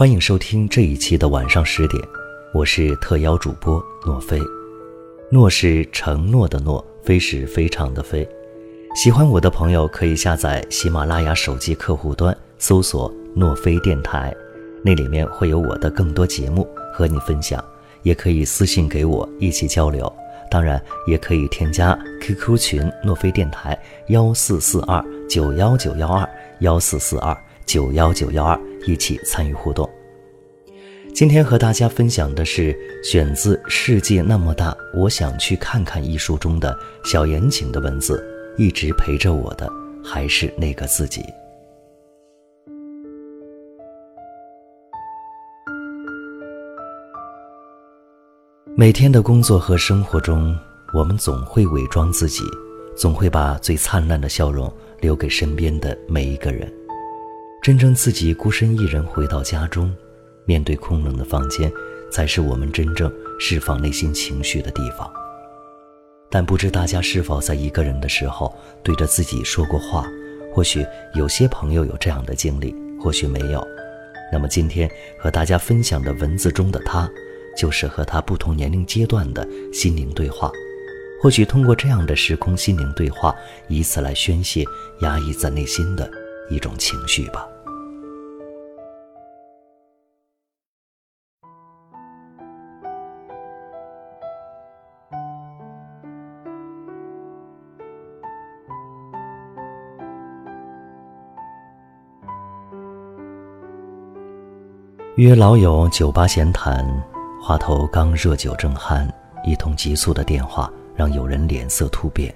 欢迎收听这一期的晚上十点，我是特邀主播诺飞。诺是承诺的诺，飞是非常的飞。喜欢我的朋友可以下载喜马拉雅手机客户端，搜索“诺飞电台”，那里面会有我的更多节目和你分享。也可以私信给我一起交流，当然也可以添加 QQ 群诺飞电台幺四四二九幺九幺二幺四四二九幺九幺二。一起参与互动。今天和大家分享的是选自《世界那么大，我想去看看》一书中的小言情的文字。一直陪着我的还是那个自己。每天的工作和生活中，我们总会伪装自己，总会把最灿烂的笑容留给身边的每一个人。真正自己孤身一人回到家中，面对空冷的房间，才是我们真正释放内心情绪的地方。但不知大家是否在一个人的时候对着自己说过话？或许有些朋友有这样的经历，或许没有。那么今天和大家分享的文字中的他，就是和他不同年龄阶段的心灵对话。或许通过这样的时空心灵对话，以此来宣泄压抑在内心的一种情绪吧。约老友酒吧闲谈，话头刚热酒正酣，一通急促的电话让友人脸色突变，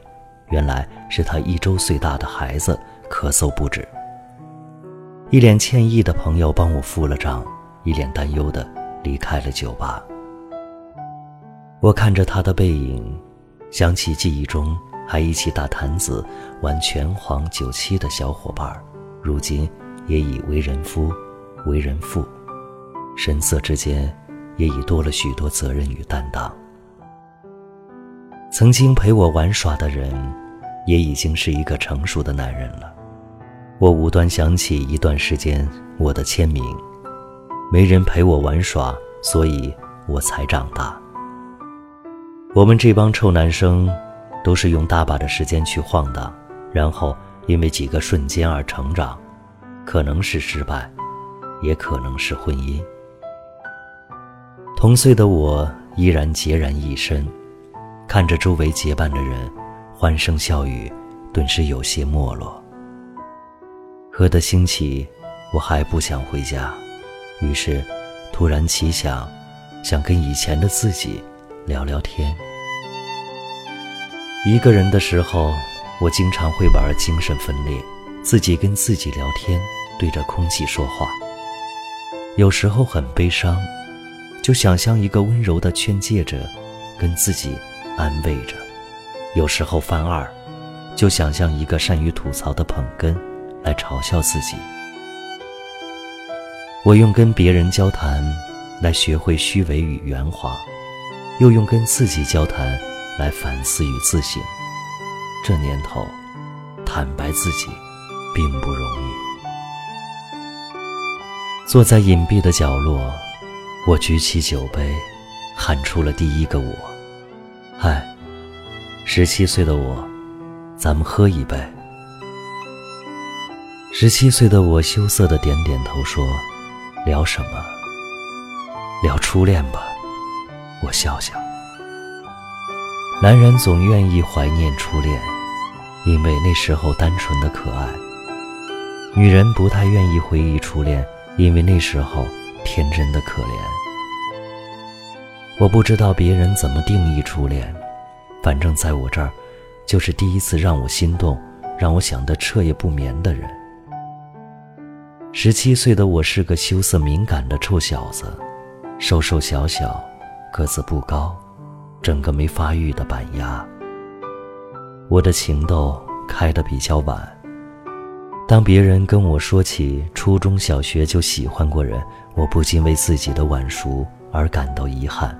原来是他一周岁大的孩子咳嗽不止。一脸歉意的朋友帮我付了账，一脸担忧的离开了酒吧。我看着他的背影，想起记忆中还一起打坛子、玩拳皇九七的小伙伴，如今也已为人夫、为人父。神色之间，也已多了许多责任与担当。曾经陪我玩耍的人，也已经是一个成熟的男人了。我无端想起一段时间我的签名：没人陪我玩耍，所以我才长大。我们这帮臭男生，都是用大把的时间去晃荡，然后因为几个瞬间而成长，可能是失败，也可能是婚姻。同岁的我依然孑然一身，看着周围结伴的人，欢声笑语，顿时有些没落。喝得兴起，我还不想回家，于是突然奇想，想跟以前的自己聊聊天。一个人的时候，我经常会玩精神分裂，自己跟自己聊天，对着空气说话。有时候很悲伤。就想象一个温柔的劝诫者，跟自己安慰着；有时候犯二，就想象一个善于吐槽的捧哏，来嘲笑自己。我用跟别人交谈来学会虚伪与圆滑，又用跟自己交谈来反思与自省。这年头，坦白自己并不容易。坐在隐蔽的角落。我举起酒杯，喊出了第一个我。嗨，十七岁的我，咱们喝一杯。十七岁的我羞涩的点点头，说：“聊什么？聊初恋吧。”我笑笑。男人总愿意怀念初恋，因为那时候单纯的可爱；女人不太愿意回忆初恋，因为那时候。天真的可怜。我不知道别人怎么定义初恋，反正在我这儿，就是第一次让我心动、让我想得彻夜不眠的人。十七岁的我是个羞涩敏感的臭小子，瘦瘦小小，个子不高，整个没发育的板鸭。我的情窦开得比较晚。当别人跟我说起初中小学就喜欢过人，我不禁为自己的晚熟而感到遗憾，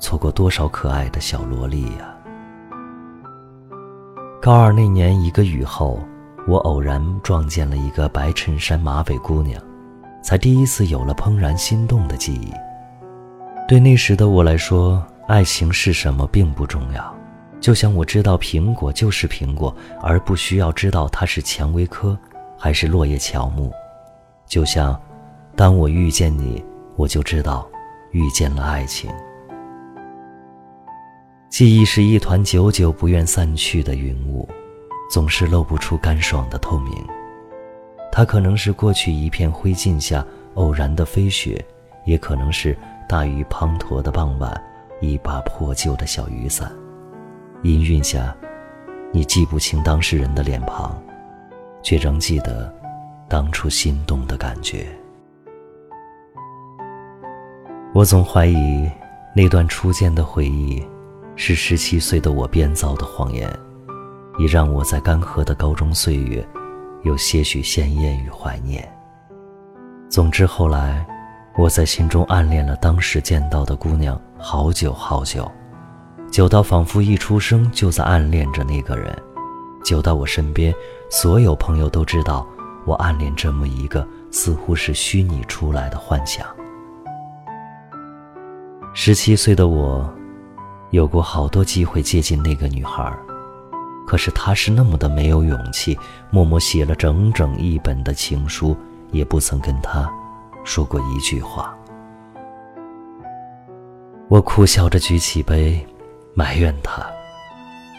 错过多少可爱的小萝莉呀！高二那年一个雨后，我偶然撞见了一个白衬衫马尾姑娘，才第一次有了怦然心动的记忆。对那时的我来说，爱情是什么并不重要，就像我知道苹果就是苹果，而不需要知道它是蔷薇科。还是落叶乔木，就像，当我遇见你，我就知道，遇见了爱情。记忆是一团久久不愿散去的云雾，总是露不出干爽的透明。它可能是过去一片灰烬下偶然的飞雪，也可能是大雨滂沱的傍晚，一把破旧的小雨伞。阴云下，你记不清当事人的脸庞。却仍记得当初心动的感觉。我总怀疑那段初见的回忆是十七岁的我编造的谎言，已让我在干涸的高中岁月有些许鲜艳与怀念。总之，后来我在心中暗恋了当时见到的姑娘好久好久，久到仿佛一出生就在暗恋着那个人。久到我身边，所有朋友都知道我暗恋这么一个似乎是虚拟出来的幻想。十七岁的我，有过好多机会接近那个女孩，可是他是那么的没有勇气，默默写了整整一本的情书，也不曾跟她说过一句话。我苦笑着举起杯，埋怨她。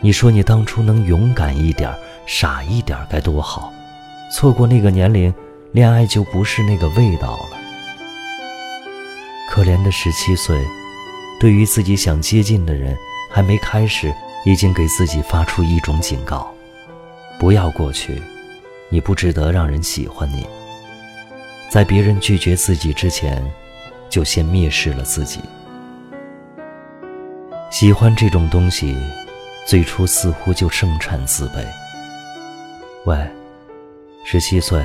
你说你当初能勇敢一点、傻一点该多好，错过那个年龄，恋爱就不是那个味道了。可怜的十七岁，对于自己想接近的人，还没开始，已经给自己发出一种警告：不要过去，你不值得让人喜欢你。在别人拒绝自己之前，就先蔑视了自己。喜欢这种东西。最初似乎就盛产自卑。喂，十七岁，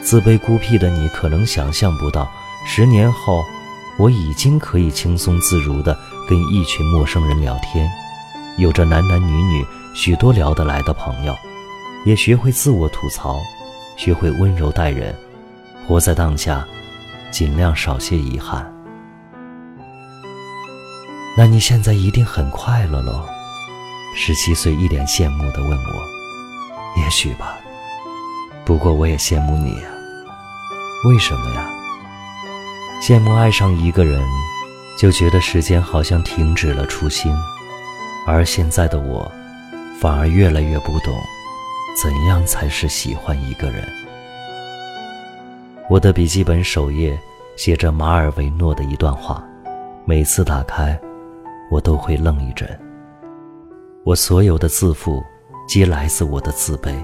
自卑孤僻的你可能想象不到，十年后，我已经可以轻松自如地跟一群陌生人聊天，有着男男女女许多聊得来的朋友，也学会自我吐槽，学会温柔待人，活在当下，尽量少些遗憾。那你现在一定很快乐喽？十七岁，一脸羡慕地问我：“也许吧，不过我也羡慕你呀。为什么呀？羡慕爱上一个人，就觉得时间好像停止了初心，而现在的我，反而越来越不懂，怎样才是喜欢一个人。”我的笔记本首页写着马尔维诺的一段话，每次打开，我都会愣一阵。我所有的自负，皆来自我的自卑；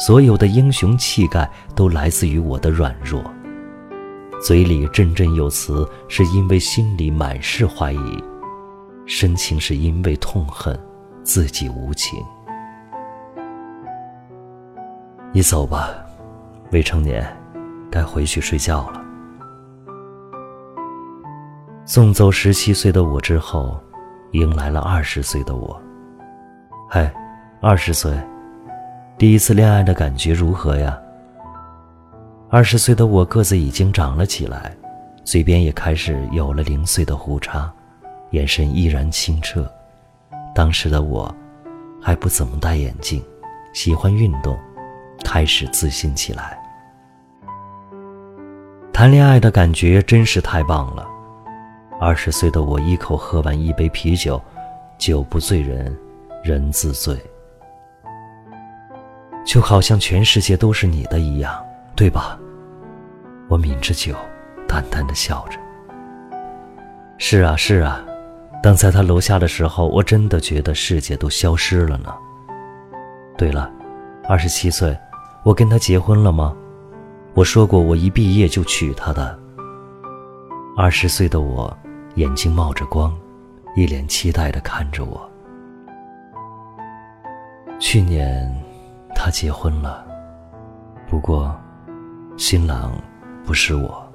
所有的英雄气概，都来自于我的软弱。嘴里振振有词，是因为心里满是怀疑；深情是因为痛恨自己无情。你走吧，未成年，该回去睡觉了。送走十七岁的我之后，迎来了二十岁的我。嗨，二十岁，第一次恋爱的感觉如何呀？二十岁的我个子已经长了起来，嘴边也开始有了零碎的胡茬，眼神依然清澈。当时的我，还不怎么戴眼镜，喜欢运动，开始自信起来。谈恋爱的感觉真是太棒了。二十岁的我一口喝完一杯啤酒，酒不醉人。人自醉，就好像全世界都是你的一样，对吧？我抿着酒，淡淡的笑着。是啊，是啊，等在他楼下的时候，我真的觉得世界都消失了呢。对了，二十七岁，我跟他结婚了吗？我说过我一毕业就娶她的。二十岁的我，眼睛冒着光，一脸期待的看着我。去年，他结婚了，不过，新郎不是我。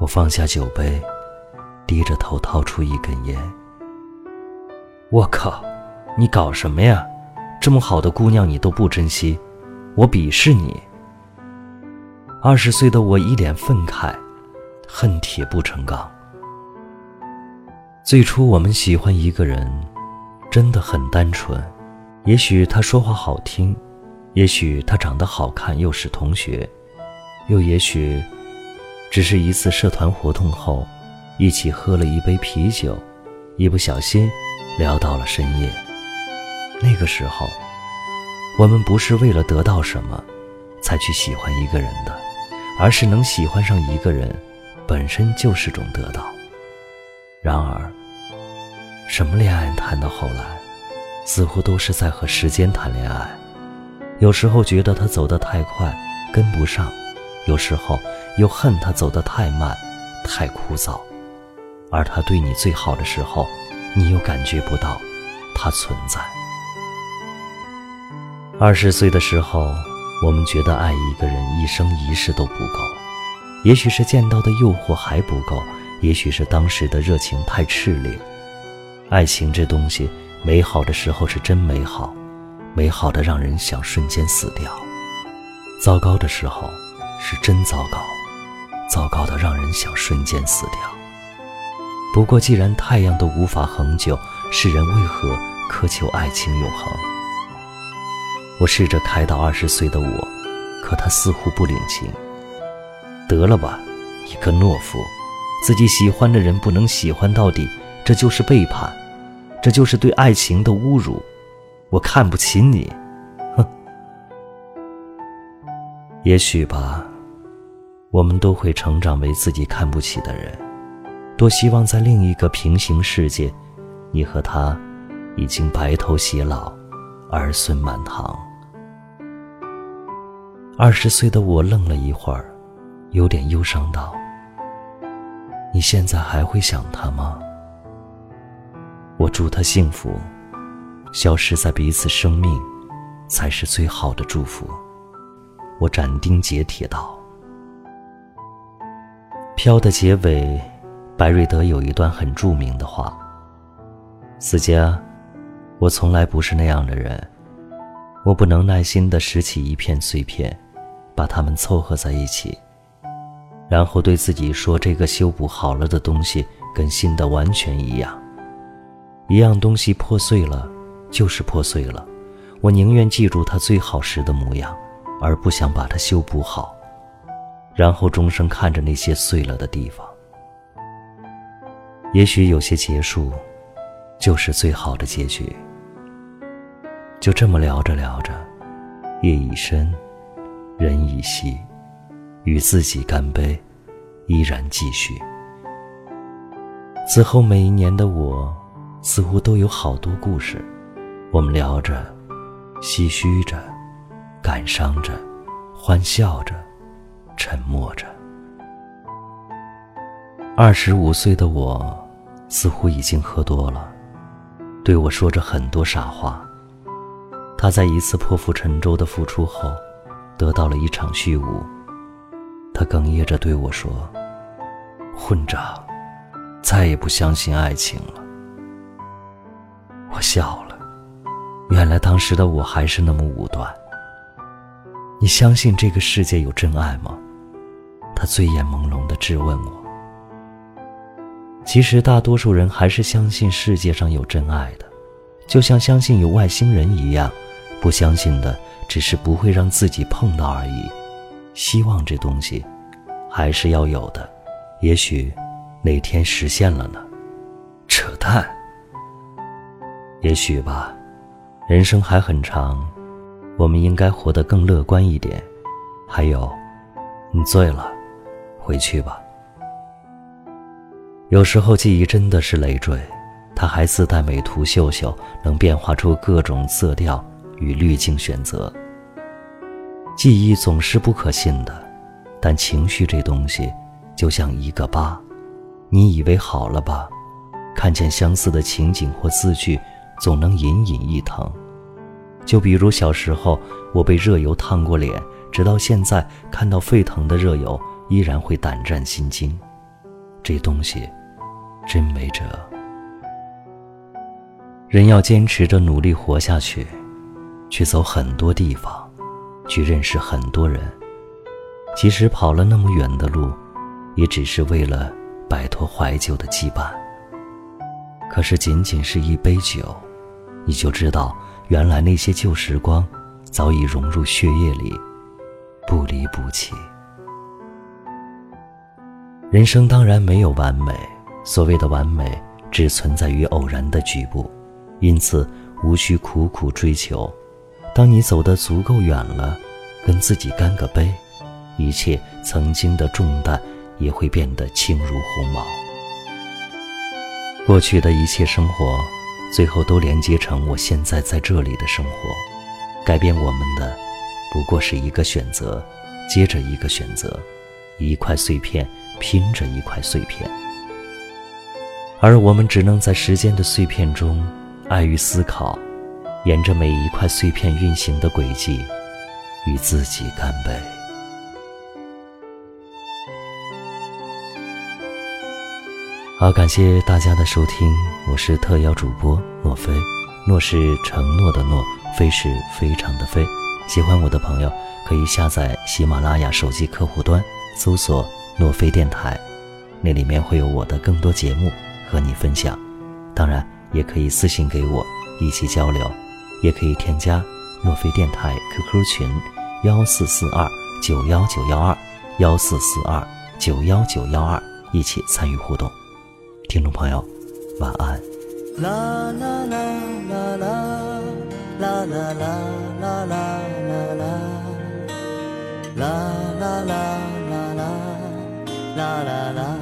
我放下酒杯，低着头掏出一根烟。我靠，你搞什么呀？这么好的姑娘你都不珍惜，我鄙视你。二十岁的我一脸愤慨。恨铁不成钢。最初我们喜欢一个人，真的很单纯。也许他说话好听，也许他长得好看，又是同学，又也许，只是一次社团活动后，一起喝了一杯啤酒，一不小心聊到了深夜。那个时候，我们不是为了得到什么，才去喜欢一个人的，而是能喜欢上一个人。本身就是种得到。然而，什么恋爱谈到后来，似乎都是在和时间谈恋爱。有时候觉得他走得太快，跟不上；有时候又恨他走得太慢，太枯燥。而他对你最好的时候，你又感觉不到他存在。二十岁的时候，我们觉得爱一个人一生一世都不够。也许是见到的诱惑还不够，也许是当时的热情太炽烈。爱情这东西，美好的时候是真美好，美好的让人想瞬间死掉；糟糕的时候是真糟糕，糟糕的让人想瞬间死掉。不过，既然太阳都无法恒久，世人为何苛求爱情永恒？我试着开导二十岁的我，可他似乎不领情。得了吧，一个懦夫！自己喜欢的人不能喜欢到底，这就是背叛，这就是对爱情的侮辱。我看不起你，哼！也许吧，我们都会成长为自己看不起的人。多希望在另一个平行世界，你和他已经白头偕老，儿孙满堂。二十岁的我愣了一会儿。有点忧伤道：“你现在还会想他吗？”我祝他幸福，消失在彼此生命，才是最好的祝福。我斩钉截铁道：“飘的结尾，白瑞德有一段很著名的话：思佳，我从来不是那样的人，我不能耐心地拾起一片碎片，把它们凑合在一起。”然后对自己说：“这个修补好了的东西跟新的完全一样。一样东西破碎了，就是破碎了。我宁愿记住它最好时的模样，而不想把它修补好，然后终生看着那些碎了的地方。也许有些结束，就是最好的结局。”就这么聊着聊着，夜已深，人已稀。与自己干杯，依然继续。此后每一年的我，似乎都有好多故事。我们聊着，唏嘘着，感伤着，欢笑着，沉默着。二十五岁的我，似乎已经喝多了，对我说着很多傻话。他在一次破釜沉舟的付出后，得到了一场虚无。他哽咽着对我说：“混账，再也不相信爱情了。”我笑了，原来当时的我还是那么武断。你相信这个世界有真爱吗？他醉眼朦胧地质问我。其实大多数人还是相信世界上有真爱的，就像相信有外星人一样，不相信的只是不会让自己碰到而已。希望这东西，还是要有的，也许哪天实现了呢？扯淡。也许吧，人生还很长，我们应该活得更乐观一点。还有，你醉了，回去吧。有时候记忆真的是累赘，它还自带美图秀秀，能变化出各种色调与滤镜选择。记忆总是不可信的，但情绪这东西，就像一个疤，你以为好了吧？看见相似的情景或字句，总能隐隐一疼。就比如小时候，我被热油烫过脸，直到现在看到沸腾的热油，依然会胆战心惊。这东西，真没辙。人要坚持着努力活下去，去走很多地方，去认识很多人。即使跑了那么远的路，也只是为了摆脱怀旧的羁绊。可是仅仅是一杯酒，你就知道，原来那些旧时光，早已融入血液里，不离不弃。人生当然没有完美，所谓的完美，只存在于偶然的局部。因此，无需苦苦追求。当你走得足够远了，跟自己干个杯，一切曾经的重担也会变得轻如鸿毛。过去的一切生活，最后都连接成我现在在这里的生活。改变我们的，不过是一个选择，接着一个选择，一块碎片拼着一块碎片，而我们只能在时间的碎片中。爱与思考，沿着每一块碎片运行的轨迹，与自己干杯。好，感谢大家的收听，我是特邀主播诺飞。诺是承诺的诺，飞是非常的飞。喜欢我的朋友可以下载喜马拉雅手机客户端，搜索“诺飞电台”，那里面会有我的更多节目和你分享。当然。也可以私信给我一起交流，也可以添加墨菲电台 QQ 群幺四四二九幺九幺二幺四四二九幺九幺二一起参与互动。听众朋友，晚安。啦啦啦啦啦啦啦啦啦啦啦啦啦啦啦啦啦啦。春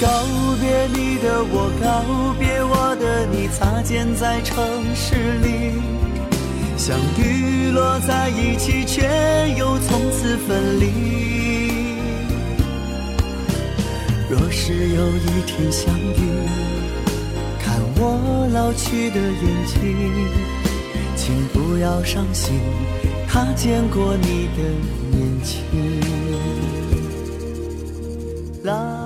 告别你的我，告别我的你，擦肩在城市里，相遇落在一起，却又从此分离。若是有一天相遇，看我老去的眼睛，请不要伤心，他见过你的年轻。啦。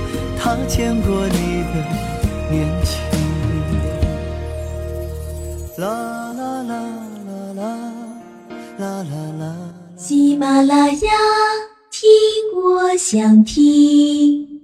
他见过你的年轻。啦啦啦啦啦啦啦啦。喜马拉雅，听我想听。